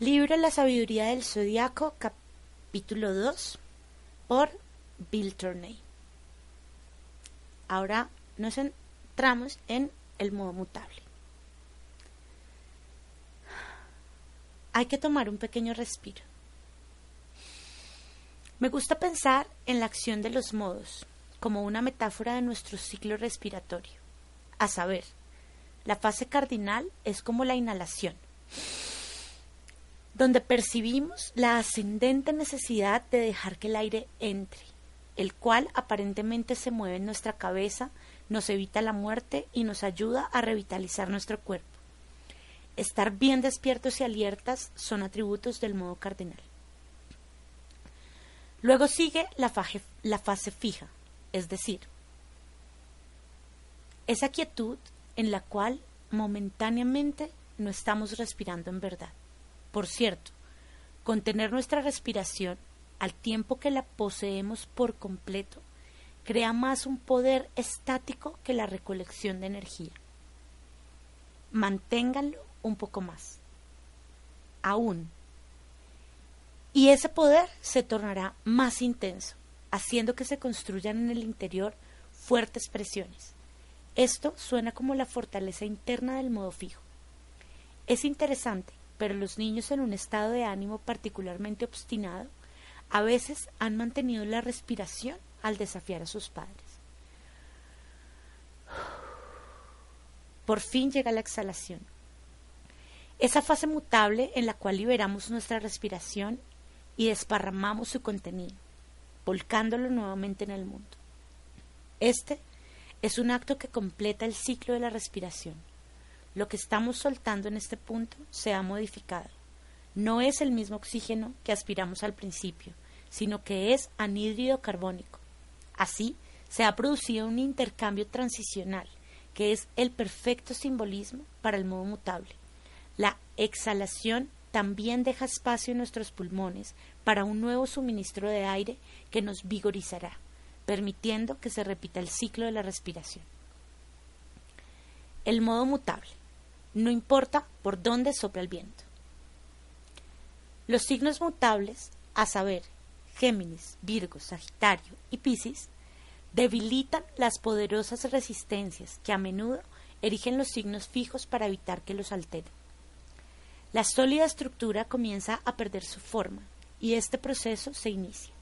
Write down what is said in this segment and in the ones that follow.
Libro La sabiduría del zodiaco, capítulo 2, por Bill Turney. Ahora nos centramos en el modo mutable. Hay que tomar un pequeño respiro. Me gusta pensar en la acción de los modos como una metáfora de nuestro ciclo respiratorio, a saber, la fase cardinal es como la inhalación, donde percibimos la ascendente necesidad de dejar que el aire entre, el cual aparentemente se mueve en nuestra cabeza, nos evita la muerte y nos ayuda a revitalizar nuestro cuerpo. Estar bien despiertos y alertas son atributos del modo cardinal. Luego sigue la, la fase fija, es decir, esa quietud en la cual momentáneamente no estamos respirando en verdad. Por cierto, contener nuestra respiración al tiempo que la poseemos por completo crea más un poder estático que la recolección de energía. Manténganlo un poco más. Aún. Y ese poder se tornará más intenso, haciendo que se construyan en el interior fuertes presiones. Esto suena como la fortaleza interna del modo fijo. Es interesante, pero los niños en un estado de ánimo particularmente obstinado a veces han mantenido la respiración al desafiar a sus padres. Por fin llega la exhalación. Esa fase mutable en la cual liberamos nuestra respiración y desparramamos su contenido, volcándolo nuevamente en el mundo. Este es un acto que completa el ciclo de la respiración. Lo que estamos soltando en este punto se ha modificado. No es el mismo oxígeno que aspiramos al principio, sino que es anhídrido carbónico. Así, se ha producido un intercambio transicional, que es el perfecto simbolismo para el modo mutable. La exhalación también deja espacio en nuestros pulmones para un nuevo suministro de aire que nos vigorizará permitiendo que se repita el ciclo de la respiración. El modo mutable. No importa por dónde sopla el viento. Los signos mutables, a saber, Géminis, Virgo, Sagitario y Piscis, debilitan las poderosas resistencias que a menudo erigen los signos fijos para evitar que los alteren. La sólida estructura comienza a perder su forma y este proceso se inicia.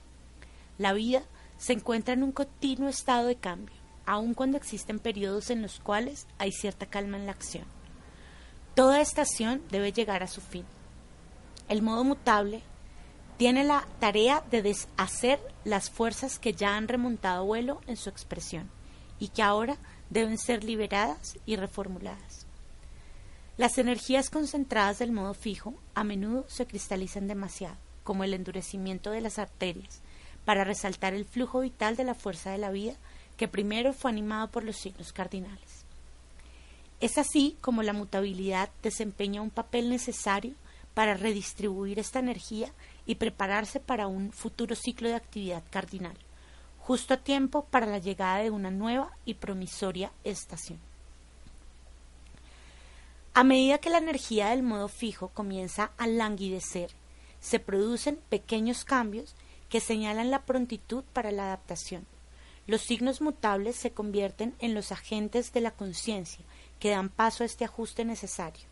La vida se encuentra en un continuo estado de cambio, aun cuando existen periodos en los cuales hay cierta calma en la acción. Toda estación debe llegar a su fin. El modo mutable tiene la tarea de deshacer las fuerzas que ya han remontado vuelo en su expresión y que ahora deben ser liberadas y reformuladas. Las energías concentradas del modo fijo a menudo se cristalizan demasiado, como el endurecimiento de las arterias, para resaltar el flujo vital de la fuerza de la vida que primero fue animado por los signos cardinales. Es así como la mutabilidad desempeña un papel necesario para redistribuir esta energía y prepararse para un futuro ciclo de actividad cardinal, justo a tiempo para la llegada de una nueva y promisoria estación. A medida que la energía del modo fijo comienza a languidecer, se producen pequeños cambios que señalan la prontitud para la adaptación. Los signos mutables se convierten en los agentes de la conciencia que dan paso a este ajuste necesario.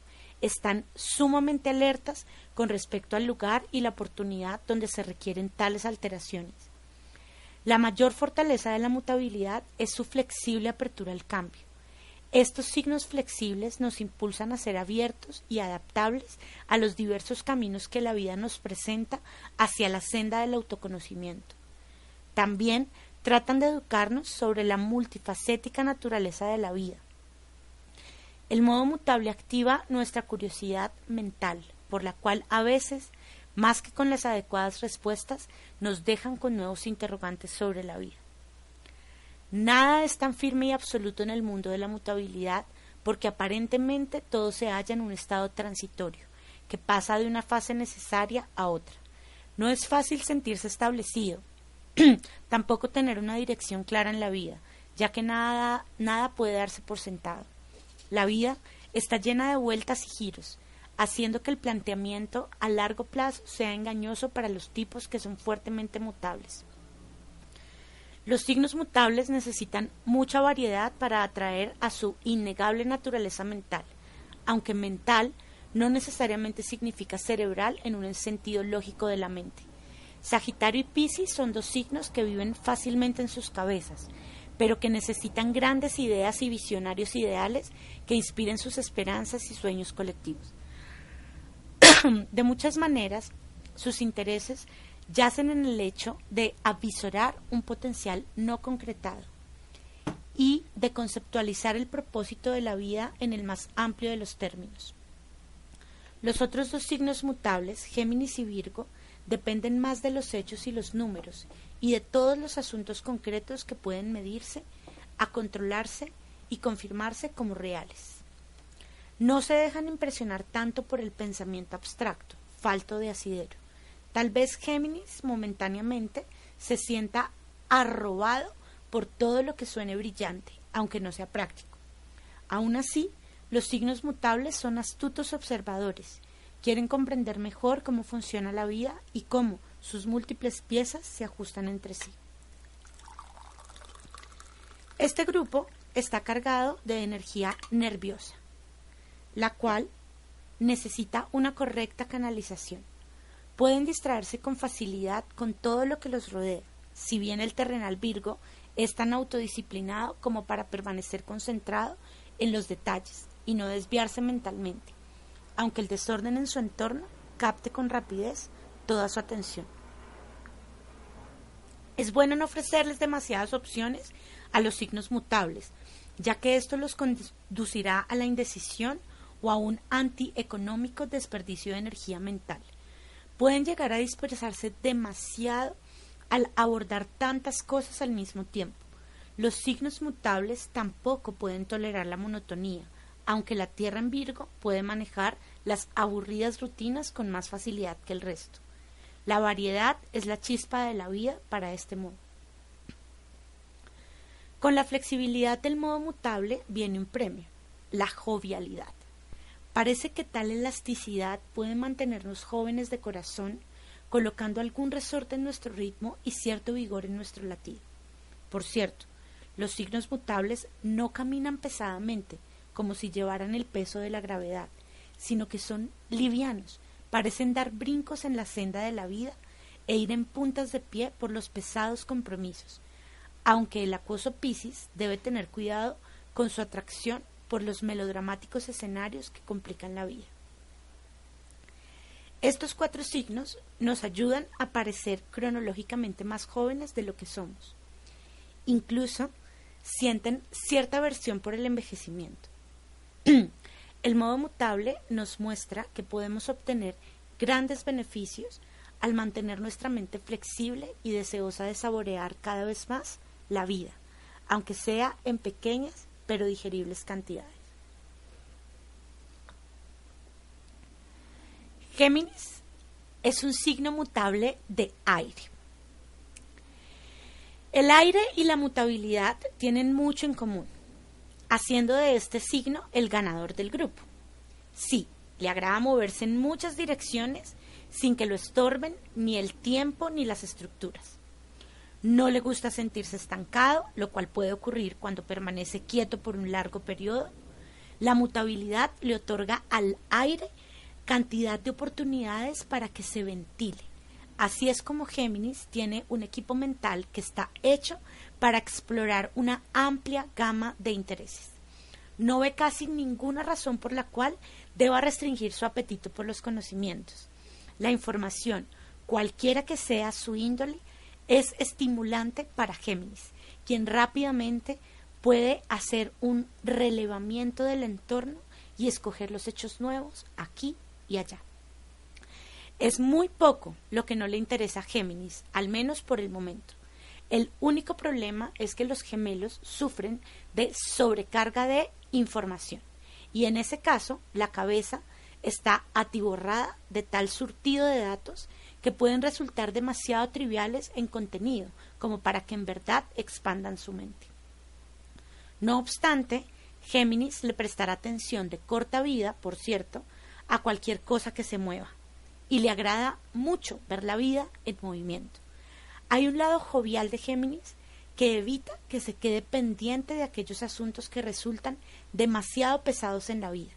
Están sumamente alertas con respecto al lugar y la oportunidad donde se requieren tales alteraciones. La mayor fortaleza de la mutabilidad es su flexible apertura al cambio. Estos signos flexibles nos impulsan a ser abiertos y adaptables a los diversos caminos que la vida nos presenta hacia la senda del autoconocimiento. También tratan de educarnos sobre la multifacética naturaleza de la vida. El modo mutable activa nuestra curiosidad mental, por la cual a veces, más que con las adecuadas respuestas, nos dejan con nuevos interrogantes sobre la vida. Nada es tan firme y absoluto en el mundo de la mutabilidad porque aparentemente todo se halla en un estado transitorio, que pasa de una fase necesaria a otra. No es fácil sentirse establecido, tampoco tener una dirección clara en la vida, ya que nada, nada puede darse por sentado. La vida está llena de vueltas y giros, haciendo que el planteamiento a largo plazo sea engañoso para los tipos que son fuertemente mutables. Los signos mutables necesitan mucha variedad para atraer a su innegable naturaleza mental, aunque mental no necesariamente significa cerebral en un sentido lógico de la mente. Sagitario y Piscis son dos signos que viven fácilmente en sus cabezas, pero que necesitan grandes ideas y visionarios ideales que inspiren sus esperanzas y sueños colectivos. de muchas maneras, sus intereses yacen en el hecho de avisorar un potencial no concretado y de conceptualizar el propósito de la vida en el más amplio de los términos. Los otros dos signos mutables, Géminis y Virgo, dependen más de los hechos y los números y de todos los asuntos concretos que pueden medirse, a controlarse y confirmarse como reales. No se dejan impresionar tanto por el pensamiento abstracto, falto de asidero. Tal vez Géminis momentáneamente se sienta arrobado por todo lo que suene brillante, aunque no sea práctico. Aún así, los signos mutables son astutos observadores, quieren comprender mejor cómo funciona la vida y cómo sus múltiples piezas se ajustan entre sí. Este grupo está cargado de energía nerviosa, la cual necesita una correcta canalización pueden distraerse con facilidad con todo lo que los rodea, si bien el terrenal Virgo es tan autodisciplinado como para permanecer concentrado en los detalles y no desviarse mentalmente, aunque el desorden en su entorno capte con rapidez toda su atención. Es bueno no ofrecerles demasiadas opciones a los signos mutables, ya que esto los conducirá a la indecisión o a un antieconómico desperdicio de energía mental pueden llegar a dispersarse demasiado al abordar tantas cosas al mismo tiempo. Los signos mutables tampoco pueden tolerar la monotonía, aunque la Tierra en Virgo puede manejar las aburridas rutinas con más facilidad que el resto. La variedad es la chispa de la vida para este modo. Con la flexibilidad del modo mutable viene un premio, la jovialidad. Parece que tal elasticidad puede mantenernos jóvenes de corazón, colocando algún resorte en nuestro ritmo y cierto vigor en nuestro latido. Por cierto, los signos mutables no caminan pesadamente, como si llevaran el peso de la gravedad, sino que son livianos, parecen dar brincos en la senda de la vida e ir en puntas de pie por los pesados compromisos, aunque el acuoso Piscis debe tener cuidado con su atracción por los melodramáticos escenarios que complican la vida. Estos cuatro signos nos ayudan a parecer cronológicamente más jóvenes de lo que somos. Incluso sienten cierta aversión por el envejecimiento. el modo mutable nos muestra que podemos obtener grandes beneficios al mantener nuestra mente flexible y deseosa de saborear cada vez más la vida, aunque sea en pequeñas pero digeribles cantidades. Géminis es un signo mutable de aire. El aire y la mutabilidad tienen mucho en común, haciendo de este signo el ganador del grupo. Sí, le agrada moverse en muchas direcciones sin que lo estorben ni el tiempo ni las estructuras. No le gusta sentirse estancado, lo cual puede ocurrir cuando permanece quieto por un largo periodo. La mutabilidad le otorga al aire cantidad de oportunidades para que se ventile. Así es como Géminis tiene un equipo mental que está hecho para explorar una amplia gama de intereses. No ve casi ninguna razón por la cual deba restringir su apetito por los conocimientos. La información, cualquiera que sea su índole, es estimulante para Géminis, quien rápidamente puede hacer un relevamiento del entorno y escoger los hechos nuevos aquí y allá. Es muy poco lo que no le interesa a Géminis, al menos por el momento. El único problema es que los gemelos sufren de sobrecarga de información y en ese caso la cabeza está atiborrada de tal surtido de datos que pueden resultar demasiado triviales en contenido como para que en verdad expandan su mente. No obstante, Géminis le prestará atención de corta vida, por cierto, a cualquier cosa que se mueva, y le agrada mucho ver la vida en movimiento. Hay un lado jovial de Géminis que evita que se quede pendiente de aquellos asuntos que resultan demasiado pesados en la vida,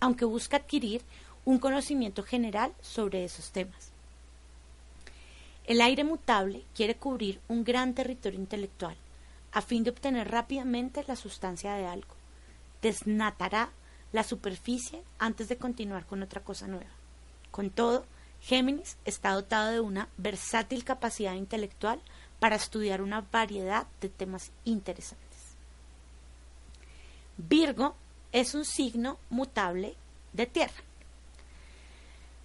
aunque busca adquirir un conocimiento general sobre esos temas. El aire mutable quiere cubrir un gran territorio intelectual, a fin de obtener rápidamente la sustancia de algo. Desnatará la superficie antes de continuar con otra cosa nueva. Con todo, Géminis está dotado de una versátil capacidad intelectual para estudiar una variedad de temas interesantes. Virgo es un signo mutable de tierra.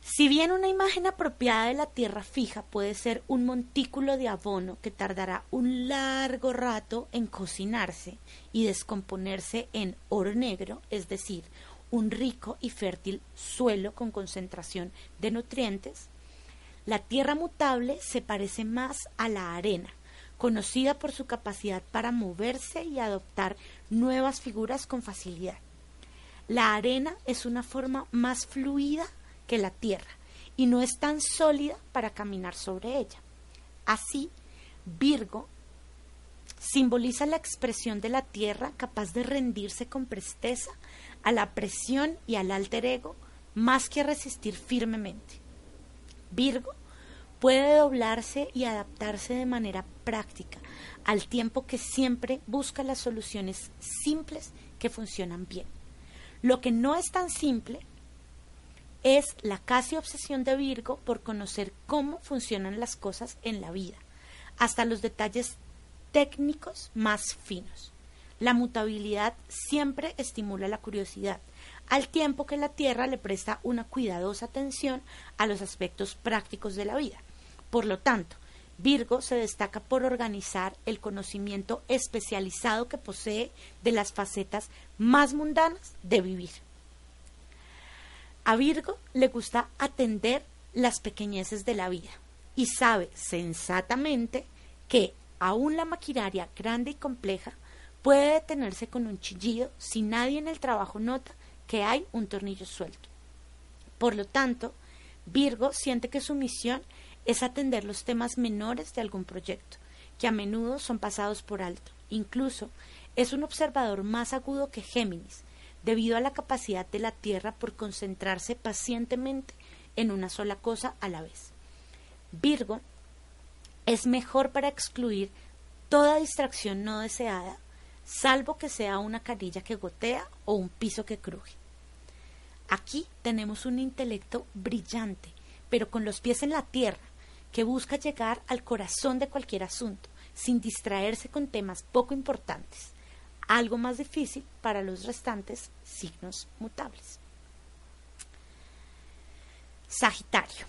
Si bien una imagen apropiada de la tierra fija puede ser un montículo de abono que tardará un largo rato en cocinarse y descomponerse en oro negro, es decir, un rico y fértil suelo con concentración de nutrientes, la tierra mutable se parece más a la arena, conocida por su capacidad para moverse y adoptar nuevas figuras con facilidad. La arena es una forma más fluida que la tierra y no es tan sólida para caminar sobre ella. Así, Virgo simboliza la expresión de la tierra capaz de rendirse con presteza a la presión y al alter ego más que a resistir firmemente. Virgo puede doblarse y adaptarse de manera práctica al tiempo que siempre busca las soluciones simples que funcionan bien. Lo que no es tan simple es la casi obsesión de Virgo por conocer cómo funcionan las cosas en la vida, hasta los detalles técnicos más finos. La mutabilidad siempre estimula la curiosidad, al tiempo que la Tierra le presta una cuidadosa atención a los aspectos prácticos de la vida. Por lo tanto, Virgo se destaca por organizar el conocimiento especializado que posee de las facetas más mundanas de vivir. A Virgo le gusta atender las pequeñeces de la vida y sabe sensatamente que aún la maquinaria grande y compleja puede detenerse con un chillido si nadie en el trabajo nota que hay un tornillo suelto. Por lo tanto, Virgo siente que su misión es atender los temas menores de algún proyecto, que a menudo son pasados por alto. Incluso es un observador más agudo que Géminis, debido a la capacidad de la Tierra por concentrarse pacientemente en una sola cosa a la vez. Virgo es mejor para excluir toda distracción no deseada, salvo que sea una carilla que gotea o un piso que cruje. Aquí tenemos un intelecto brillante, pero con los pies en la tierra, que busca llegar al corazón de cualquier asunto, sin distraerse con temas poco importantes algo más difícil para los restantes signos mutables. Sagitario.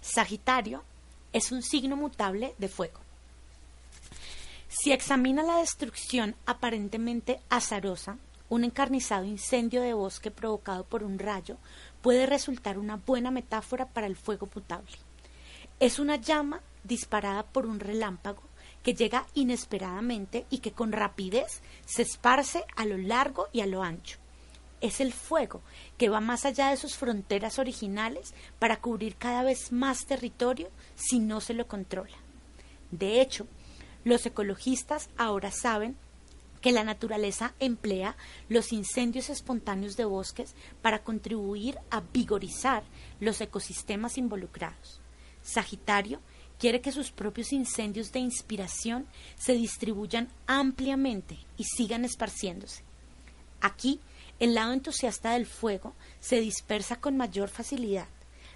Sagitario es un signo mutable de fuego. Si examina la destrucción aparentemente azarosa, un encarnizado incendio de bosque provocado por un rayo puede resultar una buena metáfora para el fuego mutable. Es una llama disparada por un relámpago que llega inesperadamente y que con rapidez se esparce a lo largo y a lo ancho. Es el fuego que va más allá de sus fronteras originales para cubrir cada vez más territorio si no se lo controla. De hecho, los ecologistas ahora saben que la naturaleza emplea los incendios espontáneos de bosques para contribuir a vigorizar los ecosistemas involucrados. Sagitario quiere que sus propios incendios de inspiración se distribuyan ampliamente y sigan esparciéndose. Aquí, el lado entusiasta del fuego se dispersa con mayor facilidad.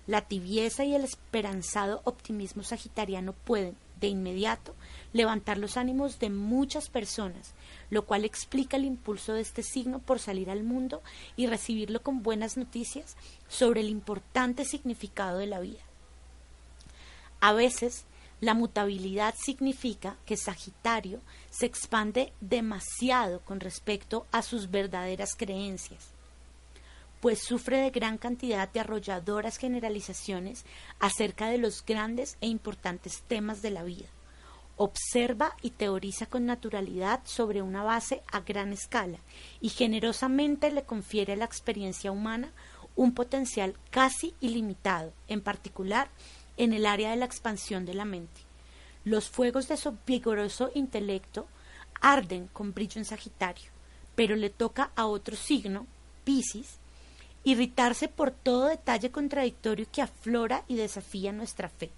la tibieza y el esperanzado optimismo sagitariano pueden, de inmediato, levantar los ánimos de muchas personas, lo cual explica el impulso de este signo por salir al mundo y recibirlo con buenas noticias sobre el importante significado de la vida. A veces, la mutabilidad significa que Sagitario se expande demasiado con respecto a sus verdaderas creencias, pues sufre de gran cantidad de arrolladoras generalizaciones acerca de los grandes e importantes temas de la vida. Observa y teoriza con naturalidad sobre una base a gran escala y generosamente le confiere a la experiencia humana un potencial casi ilimitado, en particular en el área de la expansión de la mente. Los fuegos de su vigoroso intelecto arden con brillo en Sagitario, pero le toca a otro signo, Piscis, irritarse por todo detalle contradictorio que aflora y desafía nuestra fe.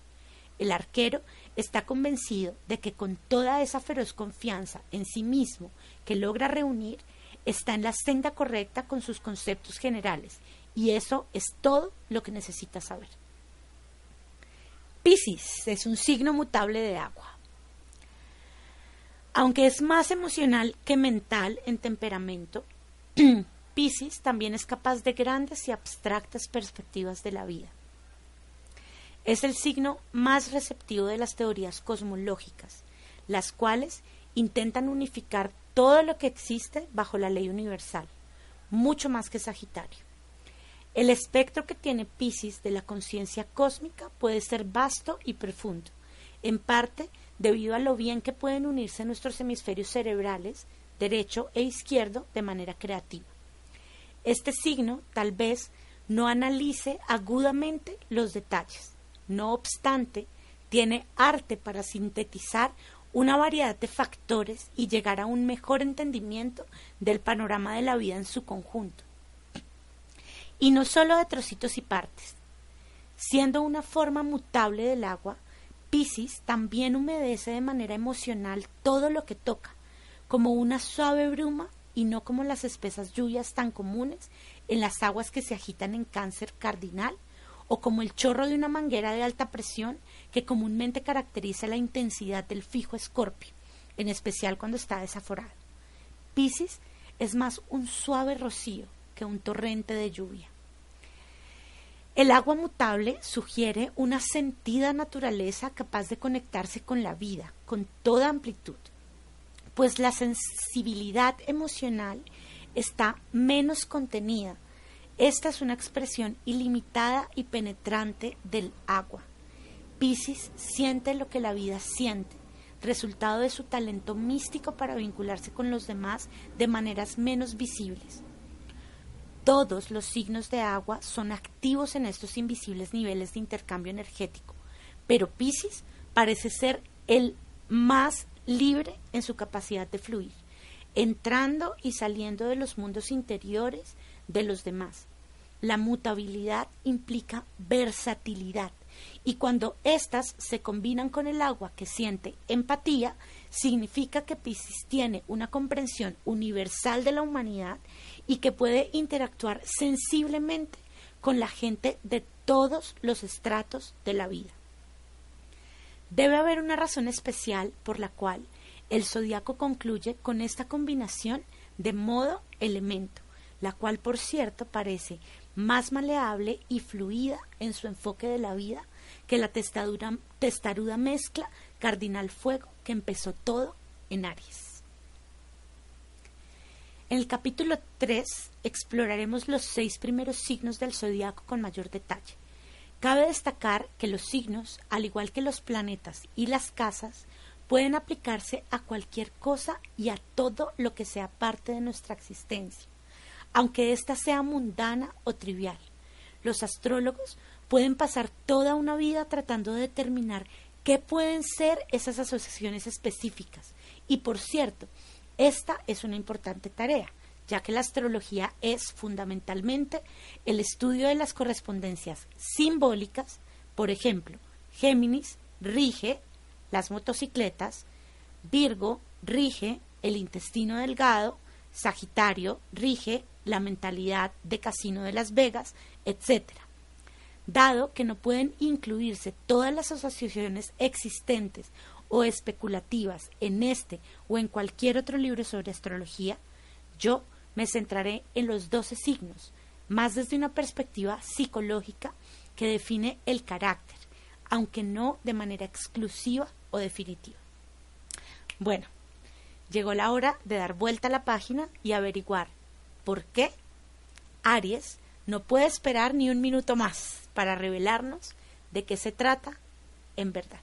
El arquero está convencido de que con toda esa feroz confianza en sí mismo que logra reunir, está en la senda correcta con sus conceptos generales, y eso es todo lo que necesita saber. Piscis es un signo mutable de agua. Aunque es más emocional que mental en temperamento, Piscis también es capaz de grandes y abstractas perspectivas de la vida. Es el signo más receptivo de las teorías cosmológicas, las cuales intentan unificar todo lo que existe bajo la ley universal, mucho más que Sagitario. El espectro que tiene Piscis de la conciencia cósmica puede ser vasto y profundo, en parte debido a lo bien que pueden unirse nuestros hemisferios cerebrales, derecho e izquierdo, de manera creativa. Este signo tal vez no analice agudamente los detalles. No obstante, tiene arte para sintetizar una variedad de factores y llegar a un mejor entendimiento del panorama de la vida en su conjunto y no solo de trocitos y partes. Siendo una forma mutable del agua, Piscis también humedece de manera emocional todo lo que toca, como una suave bruma y no como las espesas lluvias tan comunes en las aguas que se agitan en cáncer cardinal o como el chorro de una manguera de alta presión que comúnmente caracteriza la intensidad del fijo escorpio, en especial cuando está desaforado. Piscis es más un suave rocío que un torrente de lluvia. El agua mutable sugiere una sentida naturaleza capaz de conectarse con la vida, con toda amplitud, pues la sensibilidad emocional está menos contenida. Esta es una expresión ilimitada y penetrante del agua. Piscis siente lo que la vida siente, resultado de su talento místico para vincularse con los demás de maneras menos visibles. Todos los signos de agua son activos en estos invisibles niveles de intercambio energético, pero Pisces parece ser el más libre en su capacidad de fluir, entrando y saliendo de los mundos interiores de los demás. La mutabilidad implica versatilidad y cuando éstas se combinan con el agua que siente empatía, significa que Piscis tiene una comprensión universal de la humanidad y que puede interactuar sensiblemente con la gente de todos los estratos de la vida. Debe haber una razón especial por la cual el zodiaco concluye con esta combinación de modo elemento, la cual por cierto parece más maleable y fluida en su enfoque de la vida que la testaruda mezcla cardinal fuego que empezó todo en Aries. En el capítulo 3 exploraremos los seis primeros signos del zodiaco con mayor detalle. Cabe destacar que los signos, al igual que los planetas y las casas, pueden aplicarse a cualquier cosa y a todo lo que sea parte de nuestra existencia, aunque ésta sea mundana o trivial. Los astrólogos pueden pasar toda una vida tratando de determinar qué pueden ser esas asociaciones específicas. Y por cierto, esta es una importante tarea, ya que la astrología es fundamentalmente el estudio de las correspondencias simbólicas, por ejemplo, Géminis rige las motocicletas, Virgo rige el intestino delgado, Sagitario rige la mentalidad de Casino de Las Vegas, etc. Dado que no pueden incluirse todas las asociaciones existentes o especulativas en este o en cualquier otro libro sobre astrología, yo me centraré en los doce signos, más desde una perspectiva psicológica que define el carácter, aunque no de manera exclusiva o definitiva. Bueno, llegó la hora de dar vuelta a la página y averiguar por qué Aries no puede esperar ni un minuto más para revelarnos de qué se trata en verdad.